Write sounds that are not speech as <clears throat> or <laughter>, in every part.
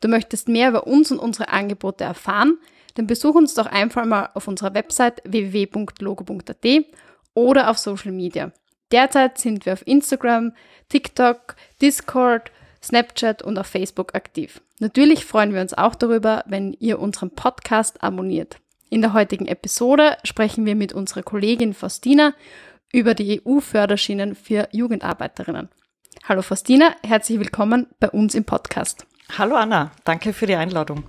Du möchtest mehr über uns und unsere Angebote erfahren, dann besuch uns doch einfach mal auf unserer Website www.logo.at oder auf Social Media. Derzeit sind wir auf Instagram, TikTok, Discord, Snapchat und auf Facebook aktiv. Natürlich freuen wir uns auch darüber, wenn ihr unseren Podcast abonniert. In der heutigen Episode sprechen wir mit unserer Kollegin Faustina über die EU-Förderschienen für Jugendarbeiterinnen. Hallo Faustina, herzlich willkommen bei uns im Podcast. Hallo Anna, danke für die Einladung.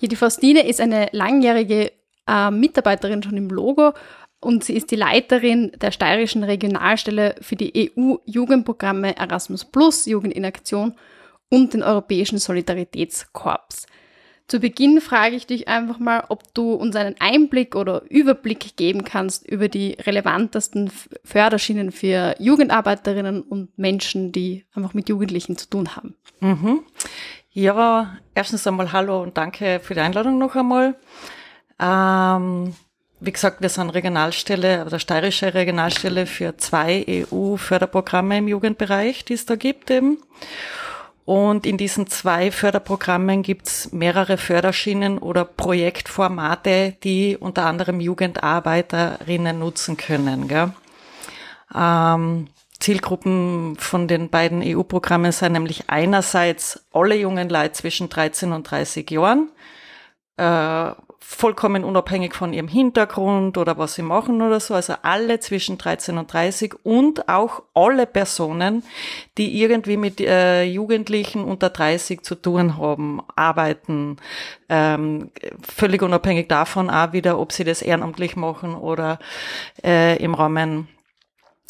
Die Faustine ist eine langjährige äh, Mitarbeiterin schon im Logo und sie ist die Leiterin der steirischen Regionalstelle für die EU-Jugendprogramme Erasmus Plus, Jugend in Aktion und den Europäischen Solidaritätskorps. Zu Beginn frage ich dich einfach mal, ob du uns einen Einblick oder Überblick geben kannst über die relevantesten Förderschienen für Jugendarbeiterinnen und Menschen, die einfach mit Jugendlichen zu tun haben. Mhm. Ja, erstens einmal hallo und danke für die Einladung noch einmal. Ähm, wie gesagt, wir sind Regionalstelle oder steirische Regionalstelle für zwei EU-Förderprogramme im Jugendbereich, die es da gibt eben. Und in diesen zwei Förderprogrammen gibt's mehrere Förderschienen oder Projektformate, die unter anderem Jugendarbeiterinnen nutzen können. Gell? Ähm, Zielgruppen von den beiden EU-Programmen sind nämlich einerseits alle jungen Leute zwischen 13 und 30 Jahren, äh, vollkommen unabhängig von ihrem Hintergrund oder was sie machen oder so, also alle zwischen 13 und 30 und auch alle Personen, die irgendwie mit äh, Jugendlichen unter 30 zu tun haben, arbeiten, ähm, völlig unabhängig davon auch wieder, ob sie das ehrenamtlich machen oder äh, im Rahmen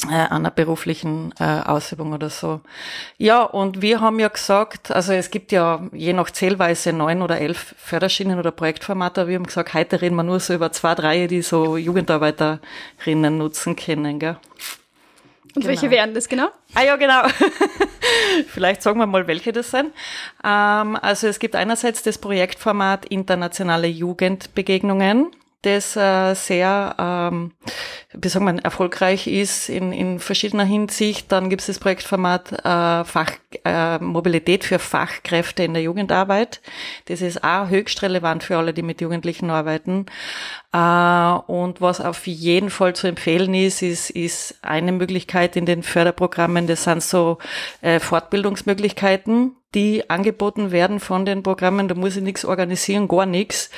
einer beruflichen äh, Ausübung oder so. Ja, und wir haben ja gesagt, also es gibt ja je nach Zählweise neun oder elf Förderschienen oder Projektformate, aber wir haben gesagt, heute reden wir nur so über zwei, drei, die so Jugendarbeiterinnen nutzen können. Gell? Und genau. welche wären das genau? Ah ja, genau. <laughs> Vielleicht sagen wir mal, welche das sind. Ähm, also es gibt einerseits das Projektformat Internationale Jugendbegegnungen das äh, sehr, ähm, wie sagen wir, erfolgreich ist in, in verschiedener Hinsicht. Dann gibt es das Projektformat äh, Fach, äh, Mobilität für Fachkräfte in der Jugendarbeit. Das ist auch höchst relevant für alle, die mit Jugendlichen arbeiten. Äh, und was auf jeden Fall zu empfehlen ist, ist, ist eine Möglichkeit in den Förderprogrammen, das sind so äh, Fortbildungsmöglichkeiten, die angeboten werden von den Programmen. Da muss ich nichts organisieren, gar nichts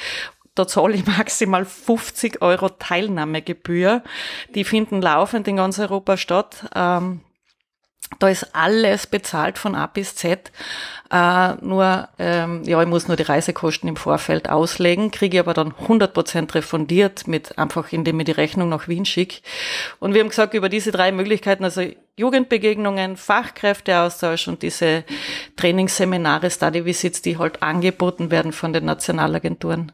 da zahle ich <laughs> maximal 50 Euro Teilnahmegebühr. Die finden laufend in ganz Europa statt. Ähm, da ist alles bezahlt von A bis Z. Äh, nur, ähm, ja, ich muss nur die Reisekosten im Vorfeld auslegen, kriege aber dann 100% refundiert, mit einfach indem ich die Rechnung nach Wien schicke. Und wir haben gesagt, über diese drei Möglichkeiten, also Jugendbegegnungen, Fachkräfteaustausch und diese Trainingsseminare, Study Visits, die halt angeboten werden von den Nationalagenturen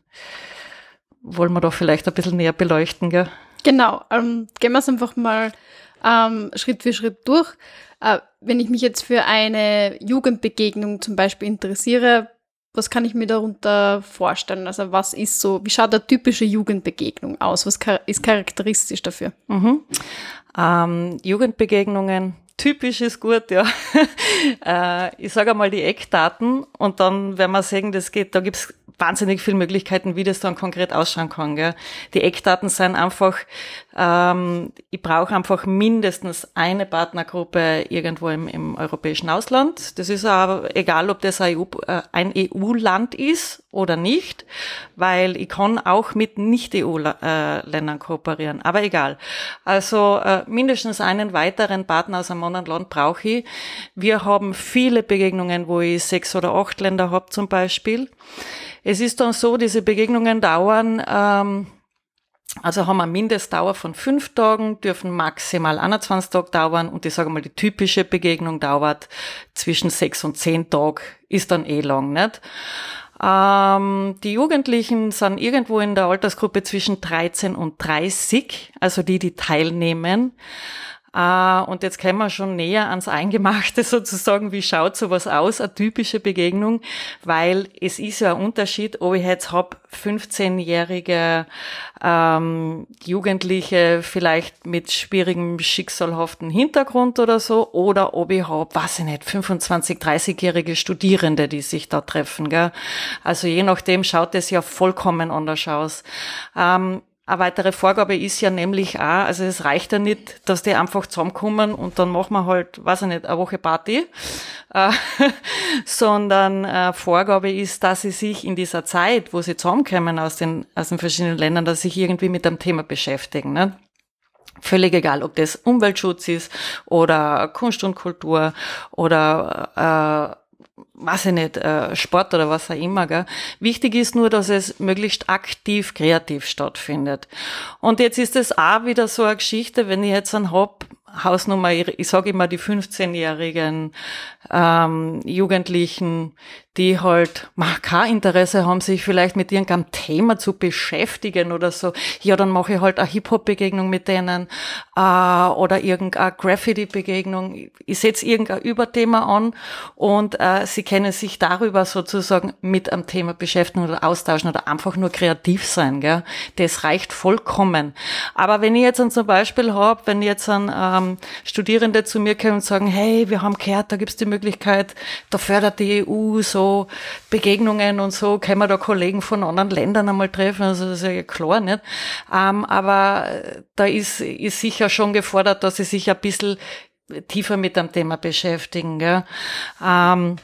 wollen wir da vielleicht ein bisschen näher beleuchten, gell? Genau, ähm, gehen wir es einfach mal ähm, Schritt für Schritt durch. Äh, wenn ich mich jetzt für eine Jugendbegegnung zum Beispiel interessiere, was kann ich mir darunter vorstellen? Also was ist so, wie schaut eine typische Jugendbegegnung aus? Was ist charakteristisch dafür? Mhm. Ähm, Jugendbegegnungen, typisch ist gut, ja. <laughs> äh, ich sage einmal die Eckdaten und dann werden wir sehen, das geht, da gibt's wahnsinnig viele Möglichkeiten, wie das dann konkret ausschauen kann. Gell. Die Eckdaten sind einfach, ähm, ich brauche einfach mindestens eine Partnergruppe irgendwo im, im europäischen Ausland. Das ist aber egal, ob das ein EU-Land e ist oder nicht, weil ich kann auch mit Nicht-EU-Ländern kooperieren. Aber egal. Also äh, mindestens einen weiteren Partner aus einem anderen Land brauche ich. Wir haben viele Begegnungen, wo ich sechs oder acht Länder habe zum Beispiel. Es ist dann so, diese Begegnungen dauern, ähm, also haben wir eine Mindestdauer von fünf Tagen, dürfen maximal 21 Tage dauern und ich sage mal, die typische Begegnung dauert zwischen sechs und zehn Tagen, ist dann eh lang, nicht? Ähm, die Jugendlichen sind irgendwo in der Altersgruppe zwischen 13 und 30, also die, die teilnehmen. Äh, und jetzt kommen wir schon näher ans Eingemachte <laughs> sozusagen. Wie schaut sowas aus, eine typische Begegnung? Weil es ist ja ein Unterschied, ob ich jetzt hab 15-jährige ähm, Jugendliche vielleicht mit schwierigem, schicksalhaften Hintergrund oder so, oder ob ich hab, weiß ich nicht, 25, 30-jährige Studierende, die sich da treffen. Gell? Also je nachdem schaut es ja vollkommen anders aus. Ähm, eine weitere Vorgabe ist ja nämlich auch, also es reicht ja nicht, dass die einfach zusammenkommen und dann machen wir halt, weiß ich nicht, eine Woche Party, <laughs> äh, sondern äh, Vorgabe ist, dass sie sich in dieser Zeit, wo sie zusammenkommen aus den, aus den verschiedenen Ländern, dass sie sich irgendwie mit dem Thema beschäftigen. Ne? Völlig egal, ob das Umweltschutz ist oder Kunst und Kultur oder äh, weiß ich nicht, äh, Sport oder was auch immer. Gell? Wichtig ist nur, dass es möglichst aktiv, kreativ stattfindet. Und jetzt ist es auch wieder so eine Geschichte, wenn ich jetzt einen hab, Hausnummer, ich sage immer die 15-jährigen ähm, Jugendlichen, die halt mach, <laughs> kein Interesse haben, sich vielleicht mit irgendeinem Thema zu beschäftigen oder so. Ja, dann mache ich halt eine Hip-Hop-Begegnung mit denen äh, oder irgendeine Graffiti-Begegnung. Ich setze irgendein Überthema an und äh, sie können sich darüber sozusagen mit einem Thema beschäftigen oder austauschen oder einfach nur kreativ sein. Gell? Das reicht vollkommen. Aber wenn ich jetzt dann zum Beispiel habe, wenn jetzt ein ähm, Studierende zu mir kommen und sagen, hey, wir haben gehört, da gibt's die Möglichkeit, da fördert die EU so Begegnungen und so, können wir da Kollegen von anderen Ländern einmal treffen, also das ist ja klar, nicht? Ähm, aber da ist, ist sicher schon gefordert, dass sie sich ein bisschen tiefer mit dem Thema beschäftigen. Gell? Ähm,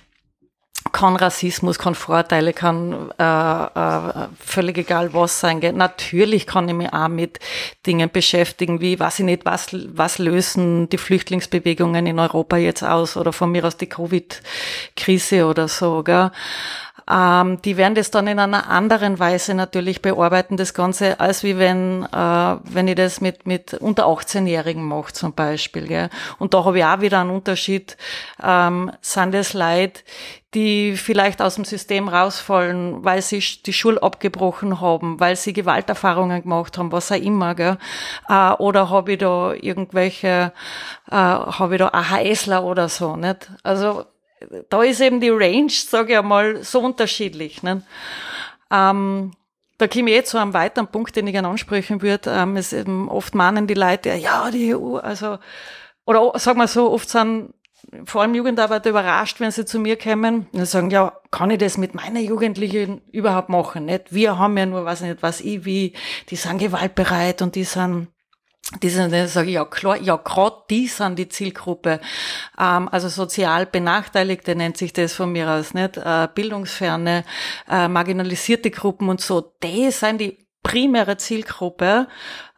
kann Rassismus, kann Vorteile, kann äh, äh, völlig egal was sein. Gell? Natürlich kann ich mich auch mit Dingen beschäftigen, wie, weiß ich nicht, was, was lösen die Flüchtlingsbewegungen in Europa jetzt aus oder von mir aus die Covid-Krise oder so. Gell? Ähm, die werden das dann in einer anderen Weise natürlich bearbeiten, das Ganze, als wie wenn, äh, wenn ich das mit, mit unter 18-Jährigen mache zum Beispiel. Gell? Und da habe ich auch wieder einen Unterschied. Ähm, sind es Leute, die vielleicht aus dem System rausfallen, weil sie die Schule abgebrochen haben, weil sie Gewalterfahrungen gemacht haben, was auch immer, gell? Äh, oder habe ich da irgendwelche, äh, habe ich da AHSler oder so, nicht? Also da ist eben die Range, sage ich einmal, so unterschiedlich. Ne? Ähm, da komme ich jetzt zu einem weiteren Punkt, den ich gerne ansprechen würde. Ähm, es eben oft meinen die Leute, ja, die EU, also, oder sagen wir so, oft sind vor allem Jugendarbeiter überrascht, wenn sie zu mir kommen und sagen, ja, kann ich das mit meiner Jugendlichen überhaupt machen? Nicht? Wir haben ja nur, weiß nicht, was ich wie, die sind gewaltbereit und die sind die sind, dann sage ich, ja klar, ja gerade die sind die Zielgruppe. Ähm, also sozial Benachteiligte nennt sich das von mir aus, nicht? Äh, bildungsferne, äh, marginalisierte Gruppen und so. Die sind die primäre Zielgruppe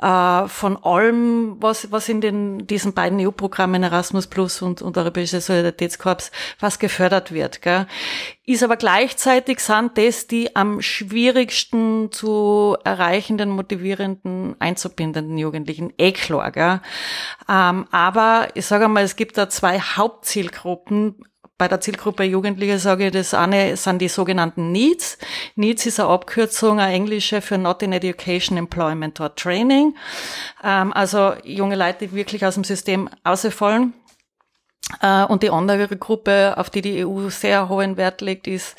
äh, von allem, was, was in den, diesen beiden EU-Programmen Erasmus Plus und, und Europäische Solidaritätskorps, was gefördert wird. Gell. Ist aber gleichzeitig sind das die am schwierigsten zu erreichenden, motivierenden, einzubindenden Jugendlichen. Eh klar, gell. Ähm, aber ich sage mal, es gibt da zwei Hauptzielgruppen, bei der Zielgruppe Jugendliche sage ich, das eine sind die sogenannten Needs. Needs ist eine Abkürzung, eine englische für Not in Education, Employment or Training. Ähm, also junge Leute, die wirklich aus dem System ausfallen. Äh, und die andere Gruppe, auf die die EU sehr hohen Wert legt, ist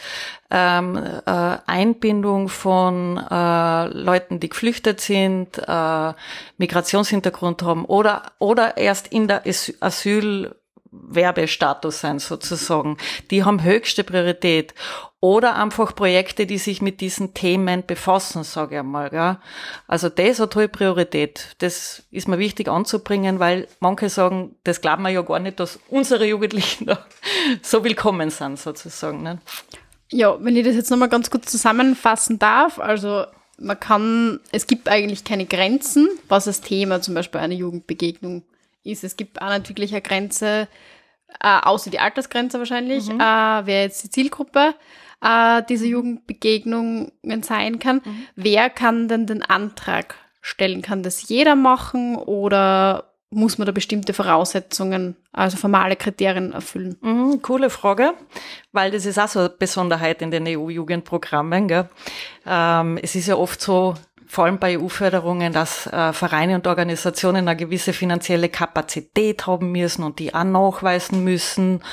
ähm, äh, Einbindung von äh, Leuten, die geflüchtet sind, äh, Migrationshintergrund haben oder, oder erst in der Asyl Werbestatus sein sozusagen. Die haben höchste Priorität. Oder einfach Projekte, die sich mit diesen Themen befassen, sage ich einmal. Ja. Also das hat hohe Priorität. Das ist mir wichtig anzubringen, weil manche sagen, das glauben wir ja gar nicht, dass unsere Jugendlichen <laughs> da so willkommen sind sozusagen. Ne? Ja, wenn ich das jetzt nochmal ganz kurz zusammenfassen darf, also man kann, es gibt eigentlich keine Grenzen, was das Thema zum Beispiel einer Jugendbegegnung ist. Es gibt auch nicht wirklich eine Grenze, äh, außer die Altersgrenze wahrscheinlich, mhm. äh, wer jetzt die Zielgruppe äh, dieser Jugendbegegnungen sein kann. Mhm. Wer kann denn den Antrag stellen? Kann das jeder machen oder muss man da bestimmte Voraussetzungen, also formale Kriterien erfüllen? Mhm, coole Frage, weil das ist auch so eine Besonderheit in den EU-Jugendprogrammen. Ähm, es ist ja oft so, vor allem bei EU-Förderungen, dass äh, Vereine und Organisationen eine gewisse finanzielle Kapazität haben müssen und die auch nachweisen müssen.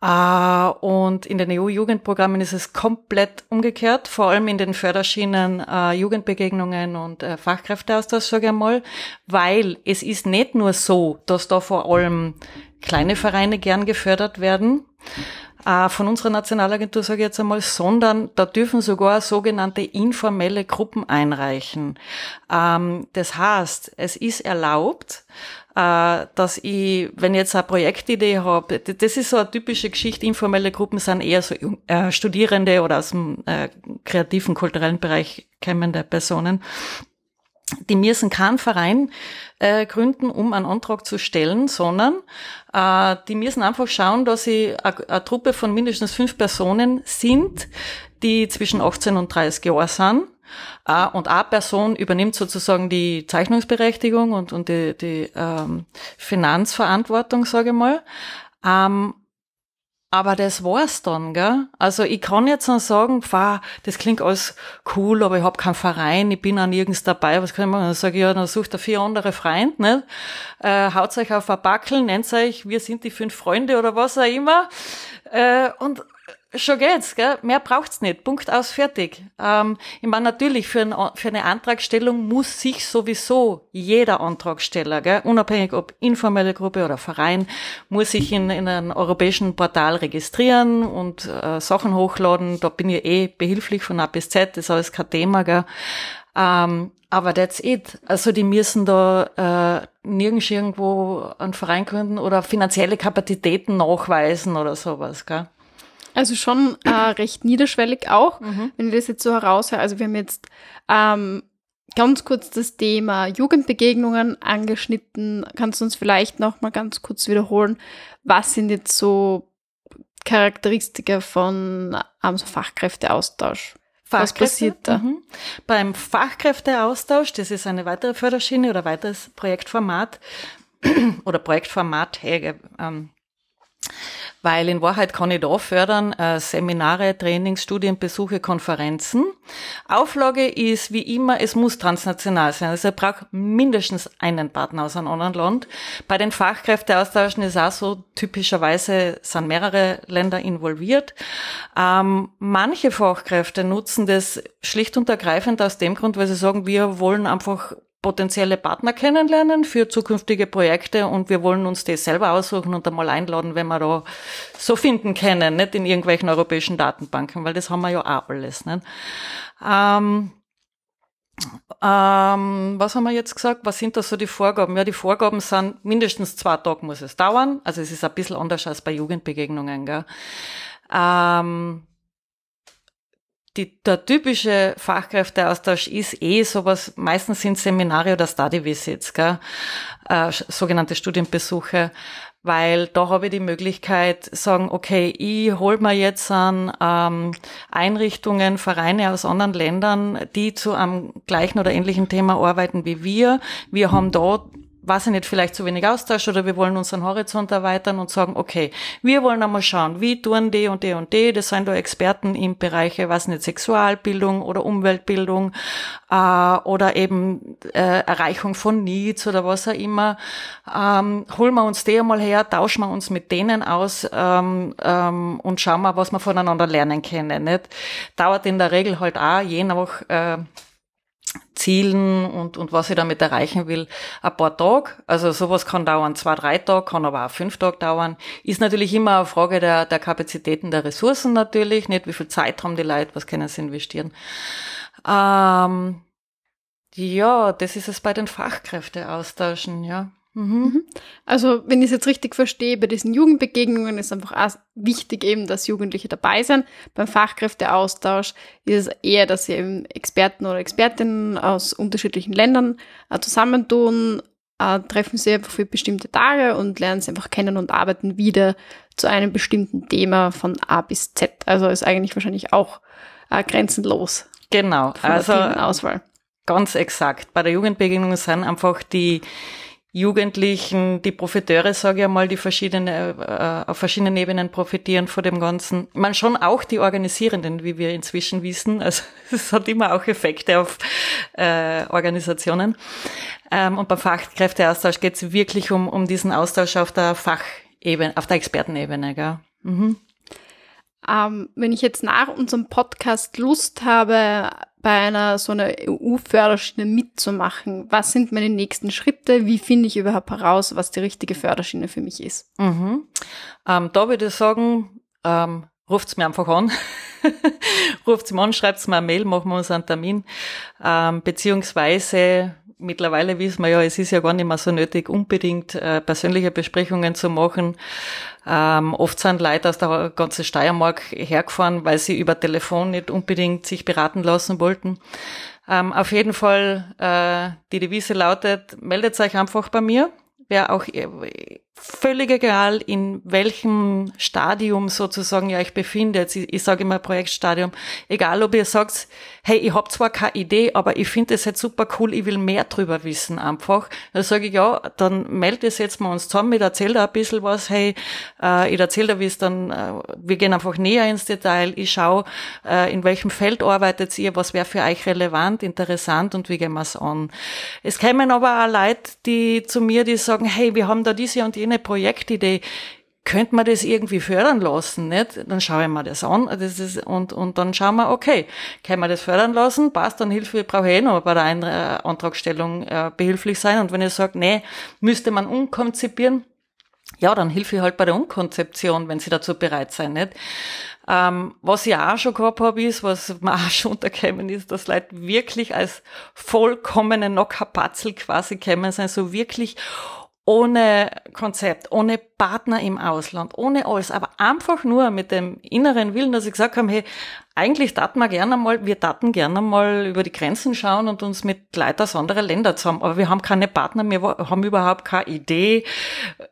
Äh, und in den EU-Jugendprogrammen ist es komplett umgekehrt, vor allem in den Förderschienen äh, Jugendbegegnungen und äh, Fachkräfteaustausch, sage ich mal, weil es ist nicht nur so, dass da vor allem kleine Vereine gern gefördert werden, äh, von unserer Nationalagentur, sage ich jetzt einmal, sondern da dürfen sogar sogenannte informelle Gruppen einreichen. Ähm, das heißt, es ist erlaubt, äh, dass ich, wenn ich jetzt eine Projektidee habe, das ist so eine typische Geschichte, informelle Gruppen sind eher so äh, Studierende oder aus dem äh, kreativen, kulturellen Bereich kommende Personen die müssen keinen Verein äh, gründen, um einen Antrag zu stellen, sondern äh, die müssen einfach schauen, dass sie eine Truppe von mindestens fünf Personen sind, die zwischen 18 und 30 Jahren sind. Äh, und eine Person übernimmt sozusagen die Zeichnungsberechtigung und, und die, die ähm, Finanzverantwortung, sage ich mal. Ähm, aber das war's dann, gell? Also ich kann jetzt noch sagen, pfah, das klingt alles cool, aber ich hab keinen Verein, ich bin auch nirgends dabei. Was kann ich machen? Dann sage ich, ja, dann sucht ihr vier andere Freunde, ne? Äh, haut euch auf ein Backel, nennt euch, wir sind die fünf Freunde oder was auch immer. Äh, und Schon geht's, gell? Mehr braucht's nicht. Punkt aus, fertig. Ähm, ich meine, natürlich, für, ein, für eine Antragstellung muss sich sowieso jeder Antragsteller, gell? unabhängig ob informelle Gruppe oder Verein, muss sich in, in einem europäischen Portal registrieren und äh, Sachen hochladen. Da bin ich eh behilflich von A bis Z, das ist alles kein Thema, gell? Ähm, aber that's it. Also die müssen da äh, nirgends irgendwo einen Verein gründen oder finanzielle Kapazitäten nachweisen oder sowas, gell? Also schon äh, recht niederschwellig auch, mhm. wenn ich das jetzt so heraushöre. Also wir haben jetzt ähm, ganz kurz das Thema Jugendbegegnungen angeschnitten. Kannst du uns vielleicht noch mal ganz kurz wiederholen, was sind jetzt so Charakteristika von ähm, so Fachkräfteaustausch? Was passiert da? Mhm. Beim Fachkräfteaustausch, das ist eine weitere Förderschiene oder weiteres Projektformat <clears throat> oder Projektformat, hey, ähm, weil in Wahrheit kann ich da fördern äh, Seminare, Trainings, Studienbesuche, Konferenzen. Auflage ist wie immer, es muss transnational sein. Also er braucht mindestens einen Partner aus einem anderen Land. Bei den Fachkräfteaustauschen ist auch so, typischerweise sind mehrere Länder involviert. Ähm, manche Fachkräfte nutzen das schlicht und ergreifend aus dem Grund, weil sie sagen, wir wollen einfach potenzielle Partner kennenlernen für zukünftige Projekte und wir wollen uns das selber aussuchen und einmal einladen, wenn wir da so finden können, nicht in irgendwelchen europäischen Datenbanken, weil das haben wir ja auch alles. Ähm, ähm, was haben wir jetzt gesagt? Was sind da so die Vorgaben? Ja, die Vorgaben sind mindestens zwei Tage muss es dauern. Also es ist ein bisschen anders als bei Jugendbegegnungen. Gell? Ähm, die, der typische Fachkräfteaustausch ist eh sowas, meistens sind Seminare oder Study Visits, gell? Äh, sogenannte Studienbesuche, weil da habe ich die Möglichkeit, sagen, okay, ich hol mir jetzt an ähm, Einrichtungen, Vereine aus anderen Ländern, die zu einem gleichen oder ähnlichen Thema arbeiten wie wir. Wir haben da weiß ich nicht, vielleicht zu wenig Austausch oder wir wollen unseren Horizont erweitern und sagen, okay, wir wollen einmal schauen, wie tun die und die und die, das sind da Experten im Bereich, weiß nicht, Sexualbildung oder Umweltbildung äh, oder eben äh, Erreichung von Needs oder was auch immer. Ähm, holen wir uns die einmal her, tauschen wir uns mit denen aus ähm, ähm, und schauen wir, was wir voneinander lernen können. Nicht? Dauert in der Regel halt auch, je nach äh, Zielen und, und was ich damit erreichen will, ein paar Tage. Also sowas kann dauern zwei, drei Tage, kann aber auch fünf Tage dauern. Ist natürlich immer eine Frage der, der Kapazitäten der Ressourcen natürlich, nicht wie viel Zeit haben die Leute, was können sie investieren. Ähm, ja, das ist es bei den Fachkräfteaustauschen, ja. Mhm. mhm. Also, wenn ich es jetzt richtig verstehe, bei diesen Jugendbegegnungen ist einfach auch wichtig eben, dass Jugendliche dabei sind. Beim Fachkräfteaustausch ist es eher, dass sie eben Experten oder Expertinnen aus unterschiedlichen Ländern äh, zusammentun, äh, treffen sie einfach für bestimmte Tage und lernen sie einfach kennen und arbeiten wieder zu einem bestimmten Thema von A bis Z. Also ist eigentlich wahrscheinlich auch äh, grenzenlos. Genau, also Auswahl. ganz exakt. Bei der Jugendbegegnung sind einfach die Jugendlichen, die Profiteure, sage ich einmal, die verschiedene, äh, auf verschiedenen Ebenen profitieren von dem Ganzen. Man schon auch die Organisierenden, wie wir inzwischen wissen. Also <laughs> es hat immer auch Effekte auf äh, Organisationen. Ähm, und beim Fachkräfteaustausch geht es wirklich um, um diesen Austausch auf der Fachebene, auf der Expertenebene. Gell? Mhm. Ähm, wenn ich jetzt nach unserem Podcast Lust habe, bei einer so einer EU-Förderschiene mitzumachen, was sind meine nächsten Schritte? Wie finde ich überhaupt heraus, was die richtige Förderschiene für mich ist? Mhm. Ähm, da würde ich sagen, ähm, ruft's mir einfach an. <laughs> ruft's mir an, schreibt's mir eine Mail, machen wir uns einen Termin. Ähm, beziehungsweise mittlerweile wissen wir ja, es ist ja gar nicht mehr so nötig, unbedingt äh, persönliche Besprechungen zu machen. Ähm, oft sind Leute aus der ganzen Steiermark hergefahren, weil sie über Telefon nicht unbedingt sich beraten lassen wollten. Ähm, auf jeden Fall, äh, die Devise lautet, meldet euch einfach bei mir. Wäre auch völlig egal, in welchem Stadium sozusagen ihr euch befindet. Ich, ich sage immer Projektstadium. Egal, ob ihr sagt, hey, ich habe zwar keine Idee, aber ich finde es jetzt super cool, ich will mehr drüber wissen einfach. Dann sage ich, ja, dann meldet es jetzt mal uns zusammen, ich erzähle da ein bisschen was, hey, äh, ich erzähle da, wie es dann, äh, wir gehen einfach näher ins Detail, ich schaue, äh, in welchem Feld arbeitet ihr, was wäre für euch relevant, interessant und wie gehen wir es an. Es kämen aber auch Leute, die zu mir, die sagen, hey, wir haben da diese und jene Projektidee, könnte man das irgendwie fördern lassen, nicht? Dann schaue ich mir das an, das ist, und, und dann schauen wir, okay, kann man das fördern lassen? Passt, dann Hilfe, brauche ich eh noch bei der äh, Antragstellung äh, behilflich sein. Und wenn ich sage, nee, müsste man umkonzipieren, ja, dann hilfe ich halt bei der Umkonzeption, wenn sie dazu bereit sein, nicht? Ähm, was ich auch schon gehabt habe, ist, was mir auch schon untergekommen ist, dass Leute wirklich als vollkommene Nockerpatzel quasi kämen sein, so wirklich ohne Konzept, ohne Partner im Ausland, ohne alles, aber einfach nur mit dem inneren Willen, dass ich gesagt habe, hey, eigentlich taten wir gerne mal, wir taten gerne mal über die Grenzen schauen und uns mit Leuten aus anderen Ländern zusammen, aber wir haben keine Partner, wir haben überhaupt keine Idee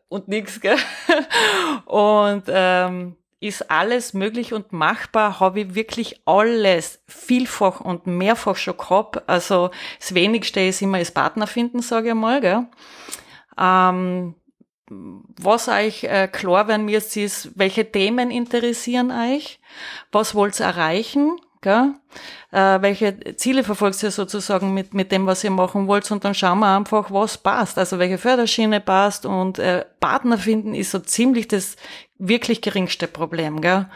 und nichts, gell? <laughs> Und ähm, ist alles möglich und machbar, habe ich wirklich alles vielfach und mehrfach schon gehabt. Also das Wenigste ist immer das Partner finden, sage ich mal, gell? Ähm, was euch äh, klar werden müsst, ist, welche Themen interessieren euch? Was wollt ihr erreichen? Gell? Äh, welche Ziele verfolgt ihr sozusagen mit, mit dem, was ihr machen wollt? Und dann schauen wir einfach, was passt. Also welche Förderschiene passt und äh, Partner finden ist so ziemlich das wirklich geringste Problem. Gell?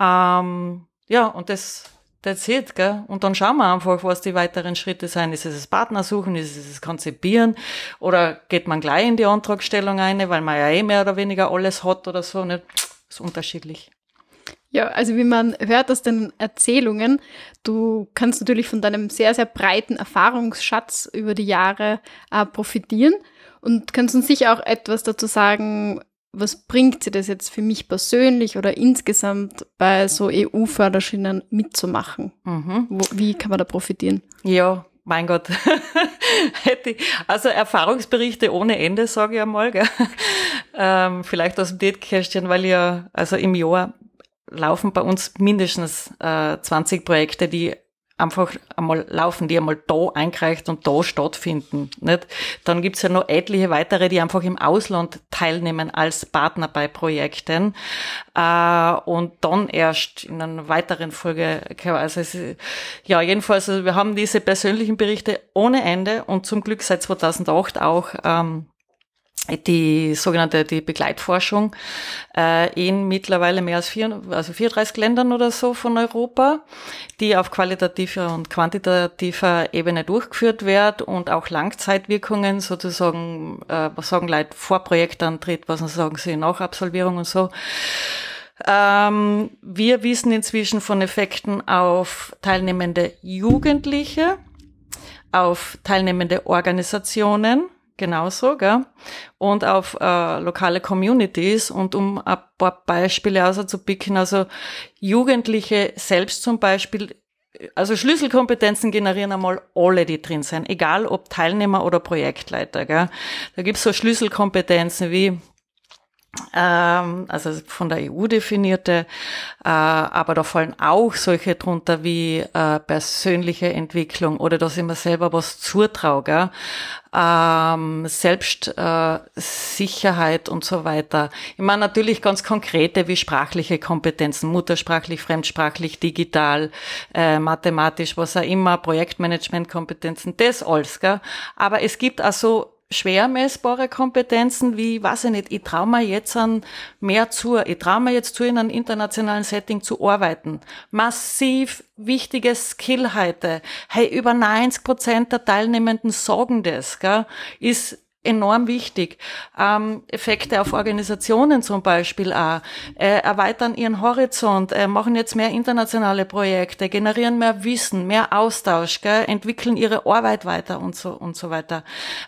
Ähm, ja, und das That's it, gell? Und dann schauen wir einfach, was die weiteren Schritte sind. Ist es das Partnersuchen, ist es das Konzipieren oder geht man gleich in die Antragstellung ein, weil man ja eh mehr oder weniger alles hat oder so? Das ist unterschiedlich. Ja, also wie man hört aus den Erzählungen, du kannst natürlich von deinem sehr, sehr breiten Erfahrungsschatz über die Jahre äh, profitieren und kannst uns sicher auch etwas dazu sagen, was bringt sie das jetzt für mich persönlich oder insgesamt bei so EU-Förderschienen mitzumachen? Mhm. Wo, wie kann man da profitieren? Ja, mein Gott. <laughs> also Erfahrungsberichte ohne Ende, sage ich einmal. Gell? <laughs> Ähm, vielleicht aus dem Date-Kästchen, weil ja, also im Jahr laufen bei uns mindestens äh, 20 Projekte, die einfach einmal laufen, die einmal da eingereicht und da stattfinden. Nicht? Dann gibt's ja noch etliche weitere, die einfach im Ausland teilnehmen als Partner bei Projekten äh, und dann erst in einer weiteren Folge. Also es, ja, jedenfalls, also wir haben diese persönlichen Berichte ohne Ende und zum Glück seit 2008 auch ähm, die sogenannte die Begleitforschung äh, in mittlerweile mehr als vier, also 34 Ländern oder so von Europa, die auf qualitativer und quantitativer Ebene durchgeführt wird und auch Langzeitwirkungen sozusagen, äh, was sagen Leute, vor Projektantritt, was sagen sie, nach Absolvierung und so. Ähm, wir wissen inzwischen von Effekten auf teilnehmende Jugendliche, auf teilnehmende Organisationen, genauso, gell? Und auf äh, lokale Communities und um ein paar Beispiele auszupicken, also Jugendliche selbst zum Beispiel, also Schlüsselkompetenzen generieren einmal alle, die drin sind, egal ob Teilnehmer oder Projektleiter, gell? Da gibt's so Schlüsselkompetenzen wie also von der EU definierte, äh, aber da fallen auch solche drunter wie äh, persönliche Entwicklung oder dass ich mir selber was zutraue, ähm, Selbstsicherheit äh, und so weiter. Ich meine natürlich ganz konkrete wie sprachliche Kompetenzen, muttersprachlich, fremdsprachlich, digital, mathematisch, was auch immer, Projektmanagementkompetenzen, das alles. Gell? Aber es gibt also schwer messbare Kompetenzen wie, weiß ich nicht, ich traue mir jetzt an mehr zu, ich traue mir jetzt zu, in einem internationalen Setting zu arbeiten. Massiv wichtige Skill heute. Hey, über 90 Prozent der Teilnehmenden sagen das, gell, ist enorm wichtig. Ähm, Effekte auf Organisationen zum Beispiel auch, äh, erweitern ihren Horizont, äh, machen jetzt mehr internationale Projekte, generieren mehr Wissen, mehr Austausch, gell, entwickeln ihre Arbeit weiter und so und so weiter.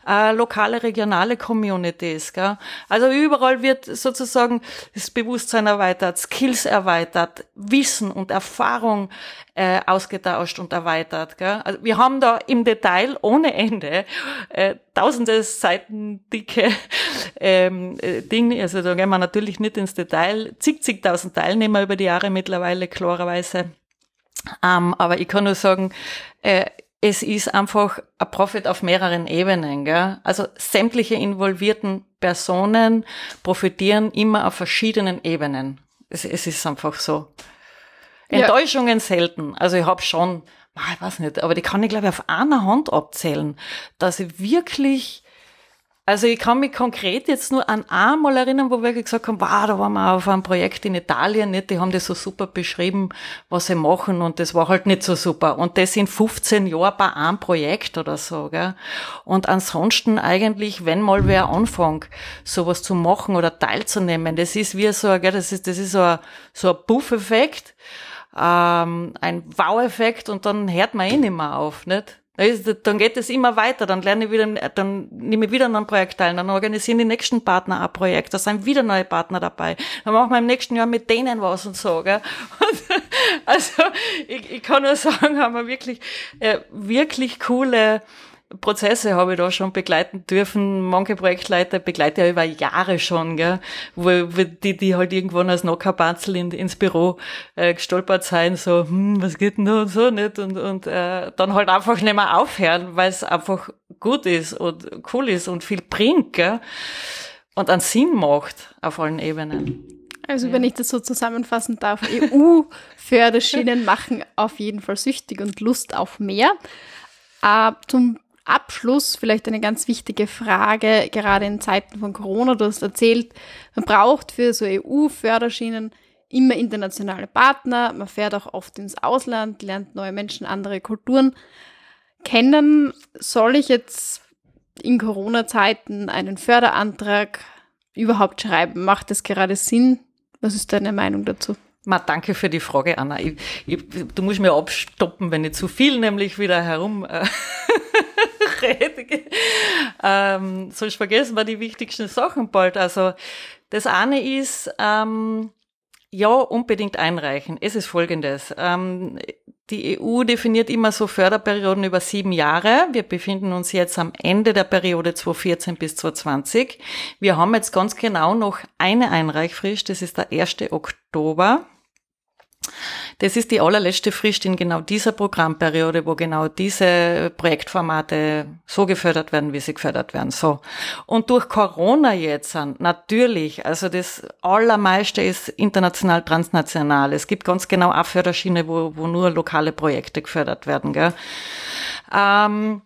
Äh, lokale, regionale Communities. Gell. Also überall wird sozusagen das Bewusstsein erweitert, Skills erweitert, Wissen und Erfahrung äh, ausgetauscht und erweitert. Gell? Also wir haben da im Detail ohne Ende äh, tausende Seiten dicke <laughs> ähm, äh, Dinge. Also da gehen wir natürlich nicht ins Detail. Zig, zigtausend Teilnehmer über die Jahre mittlerweile, klarerweise. Ähm, aber ich kann nur sagen, äh, es ist einfach ein Profit auf mehreren Ebenen. Gell? Also sämtliche involvierten Personen profitieren immer auf verschiedenen Ebenen. Es, es ist einfach so. Enttäuschungen ja. selten. Also ich habe schon, ich weiß nicht, aber die kann ich glaube ich auf einer Hand abzählen, dass ich wirklich, also ich kann mich konkret jetzt nur an einmal erinnern, wo wir gesagt haben, wow, da waren wir auf einem Projekt in Italien, nicht? die haben das so super beschrieben, was sie machen und das war halt nicht so super. Und das sind 15 Jahre bei einem Projekt oder so. Gell? Und ansonsten eigentlich, wenn mal wer anfängt, sowas zu machen oder teilzunehmen, das ist wie so, gell, das ist, das ist so ein, so ein Buff-Effekt ähm, ein Wow-Effekt und dann hört man eh nicht mehr auf, nicht? Dann geht es immer weiter, dann lerne ich wieder, dann nehme ich wieder an einem Projekt teil, dann organisieren die nächsten Partner ein Projekt, da sind wieder neue Partner dabei. Dann machen wir im nächsten Jahr mit denen was und so, gell? <laughs> also, ich, ich kann nur <laughs> sagen, haben wir wirklich, äh, wirklich coole, Prozesse habe ich da schon begleiten dürfen. Manche Projektleiter begleite ich über Jahre schon, gell, wo, wo die, die halt irgendwann als Nockerbatzel in, ins Büro äh, gestolpert sein, so, hm, was geht denn da und so nicht und, und äh, dann halt einfach nicht mehr aufhören, weil es einfach gut ist und cool ist und viel bringt, gell, und einen Sinn macht auf allen Ebenen. Also ja. wenn ich das so zusammenfassen darf, EU-Förderschienen <laughs> machen auf jeden Fall süchtig und Lust auf mehr. Äh, zum Abschluss vielleicht eine ganz wichtige Frage, gerade in Zeiten von Corona. Du hast erzählt, man braucht für so EU-Förderschienen immer internationale Partner. Man fährt auch oft ins Ausland, lernt neue Menschen, andere Kulturen kennen. Soll ich jetzt in Corona-Zeiten einen Förderantrag überhaupt schreiben? Macht das gerade Sinn? Was ist deine Meinung dazu? Ma, danke für die Frage, Anna. Ich, ich, du musst mir abstoppen, wenn ich zu viel nämlich wieder herum äh, <laughs> rede. Ähm, sonst vergessen wir die wichtigsten Sachen bald. Also das eine ist, ähm, ja, unbedingt einreichen. Es ist folgendes. Ähm, die EU definiert immer so Förderperioden über sieben Jahre. Wir befinden uns jetzt am Ende der Periode 2014 bis 2020. Wir haben jetzt ganz genau noch eine Einreichfrist, das ist der 1. Oktober. Das ist die allerletzte Frist in genau dieser Programmperiode, wo genau diese Projektformate so gefördert werden, wie sie gefördert werden. So. Und durch Corona jetzt natürlich, also das allermeiste ist international, transnational. Es gibt ganz genau auch Förderschiene, wo, wo nur lokale Projekte gefördert werden. Gell? Ähm,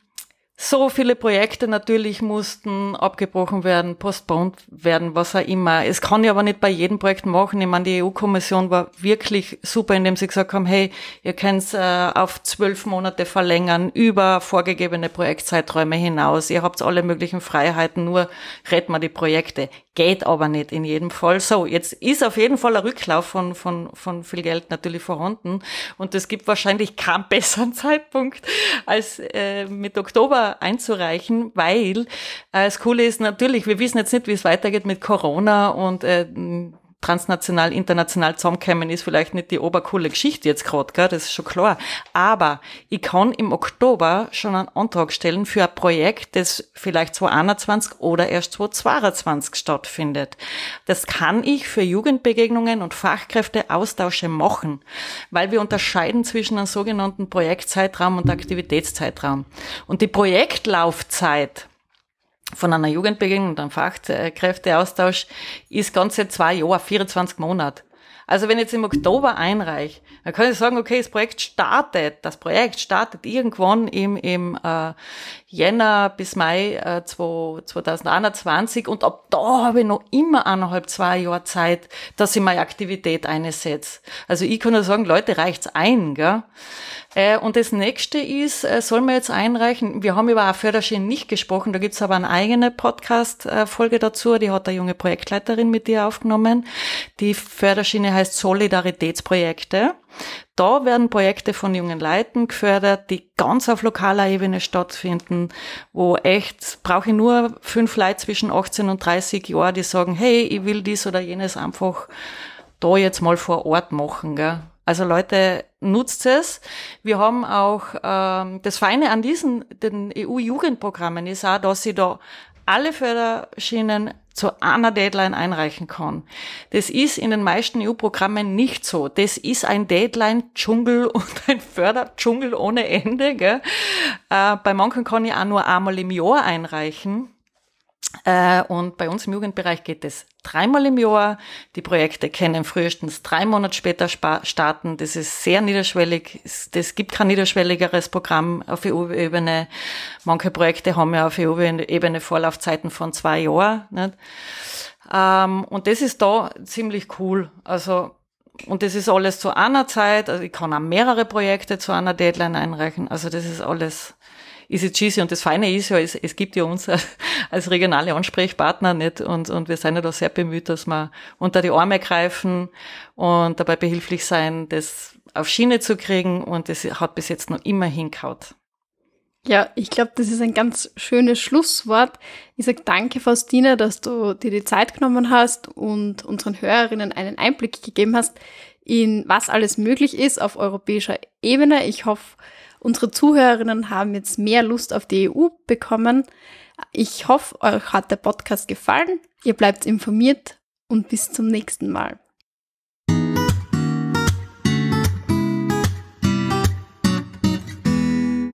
so viele Projekte natürlich mussten abgebrochen werden, postponed werden, was auch immer. Es kann ich aber nicht bei jedem Projekt machen. Ich meine, die EU-Kommission war wirklich super, indem sie gesagt haben, hey, ihr könnt äh, auf zwölf Monate verlängern, über vorgegebene Projektzeiträume hinaus. Ihr habt alle möglichen Freiheiten, nur retten wir die Projekte. Geht aber nicht in jedem Fall. So, jetzt ist auf jeden Fall ein Rücklauf von, von, von viel Geld natürlich vorhanden. Und es gibt wahrscheinlich keinen <laughs> besseren Zeitpunkt als äh, mit Oktober einzureichen, weil äh, das Coole ist natürlich, wir wissen jetzt nicht, wie es weitergeht mit Corona und äh, transnational, international zusammenkommen, ist vielleicht nicht die obercoole Geschichte jetzt gerade, gell? das ist schon klar. Aber ich kann im Oktober schon einen Antrag stellen für ein Projekt, das vielleicht 2021 oder erst 2022 stattfindet. Das kann ich für Jugendbegegnungen und Fachkräfteaustausche machen, weil wir unterscheiden zwischen einem sogenannten Projektzeitraum und Aktivitätszeitraum. Und die Projektlaufzeit von einer Jugendbegegnung und einem Fachkräfteaustausch ist ganze zwei Jahre, 24 Monate. Also wenn ich jetzt im Oktober einreiche, dann kann ich sagen, okay, das Projekt startet, das Projekt startet irgendwann im, im äh, Jänner bis Mai äh, 2021 und ab da habe ich noch immer eineinhalb, zwei Jahre Zeit, dass ich meine Aktivität einsetze. Also ich kann nur sagen, Leute, reicht's ein, gell? Äh, und das nächste ist, äh, soll man jetzt einreichen, wir haben über eine Förderschiene nicht gesprochen, da gibt's aber eine eigene Podcast-Folge dazu, die hat eine junge Projektleiterin mit dir aufgenommen. Die Förderschiene heißt Solidaritätsprojekte. Da werden Projekte von jungen Leuten gefördert, die ganz auf lokaler Ebene stattfinden, wo echt, brauche ich nur fünf Leute zwischen 18 und 30 Jahren, die sagen, hey, ich will dies oder jenes einfach da jetzt mal vor Ort machen. Gell? Also Leute, nutzt es. Wir haben auch ähm, das Feine an diesen den EU-Jugendprogrammen ist auch, dass sie da alle Förderschienen zu einer Deadline einreichen kann. Das ist in den meisten EU-Programmen nicht so. Das ist ein Deadline-Dschungel <laughs> und ein Förderdschungel ohne Ende. Gell? Äh, bei manchen kann ich auch nur einmal im Jahr einreichen. Äh, und bei uns im Jugendbereich geht es dreimal im Jahr. Die Projekte können frühestens drei Monate später starten. Das ist sehr niederschwellig. Es gibt kein niederschwelligeres Programm auf EU-Ebene. Manche Projekte haben ja auf EU-Ebene Vorlaufzeiten von zwei Jahren. Ähm, und das ist da ziemlich cool. Also und das ist alles zu einer Zeit. Also ich kann auch mehrere Projekte zu einer Deadline einreichen. Also das ist alles easy cheesy. Und das Feine ist ja, es, es gibt ja uns als regionale Ansprechpartner nicht und, und wir sind ja da sehr bemüht, dass wir unter die Arme greifen und dabei behilflich sein, das auf Schiene zu kriegen und das hat bis jetzt noch immer hinkaut. Ja, ich glaube, das ist ein ganz schönes Schlusswort. Ich sage danke, Faustina, dass du dir die Zeit genommen hast und unseren Hörerinnen einen Einblick gegeben hast in was alles möglich ist auf europäischer Ebene. Ich hoffe, Unsere Zuhörerinnen haben jetzt mehr Lust auf die EU bekommen. Ich hoffe, euch hat der Podcast gefallen. Ihr bleibt informiert und bis zum nächsten Mal.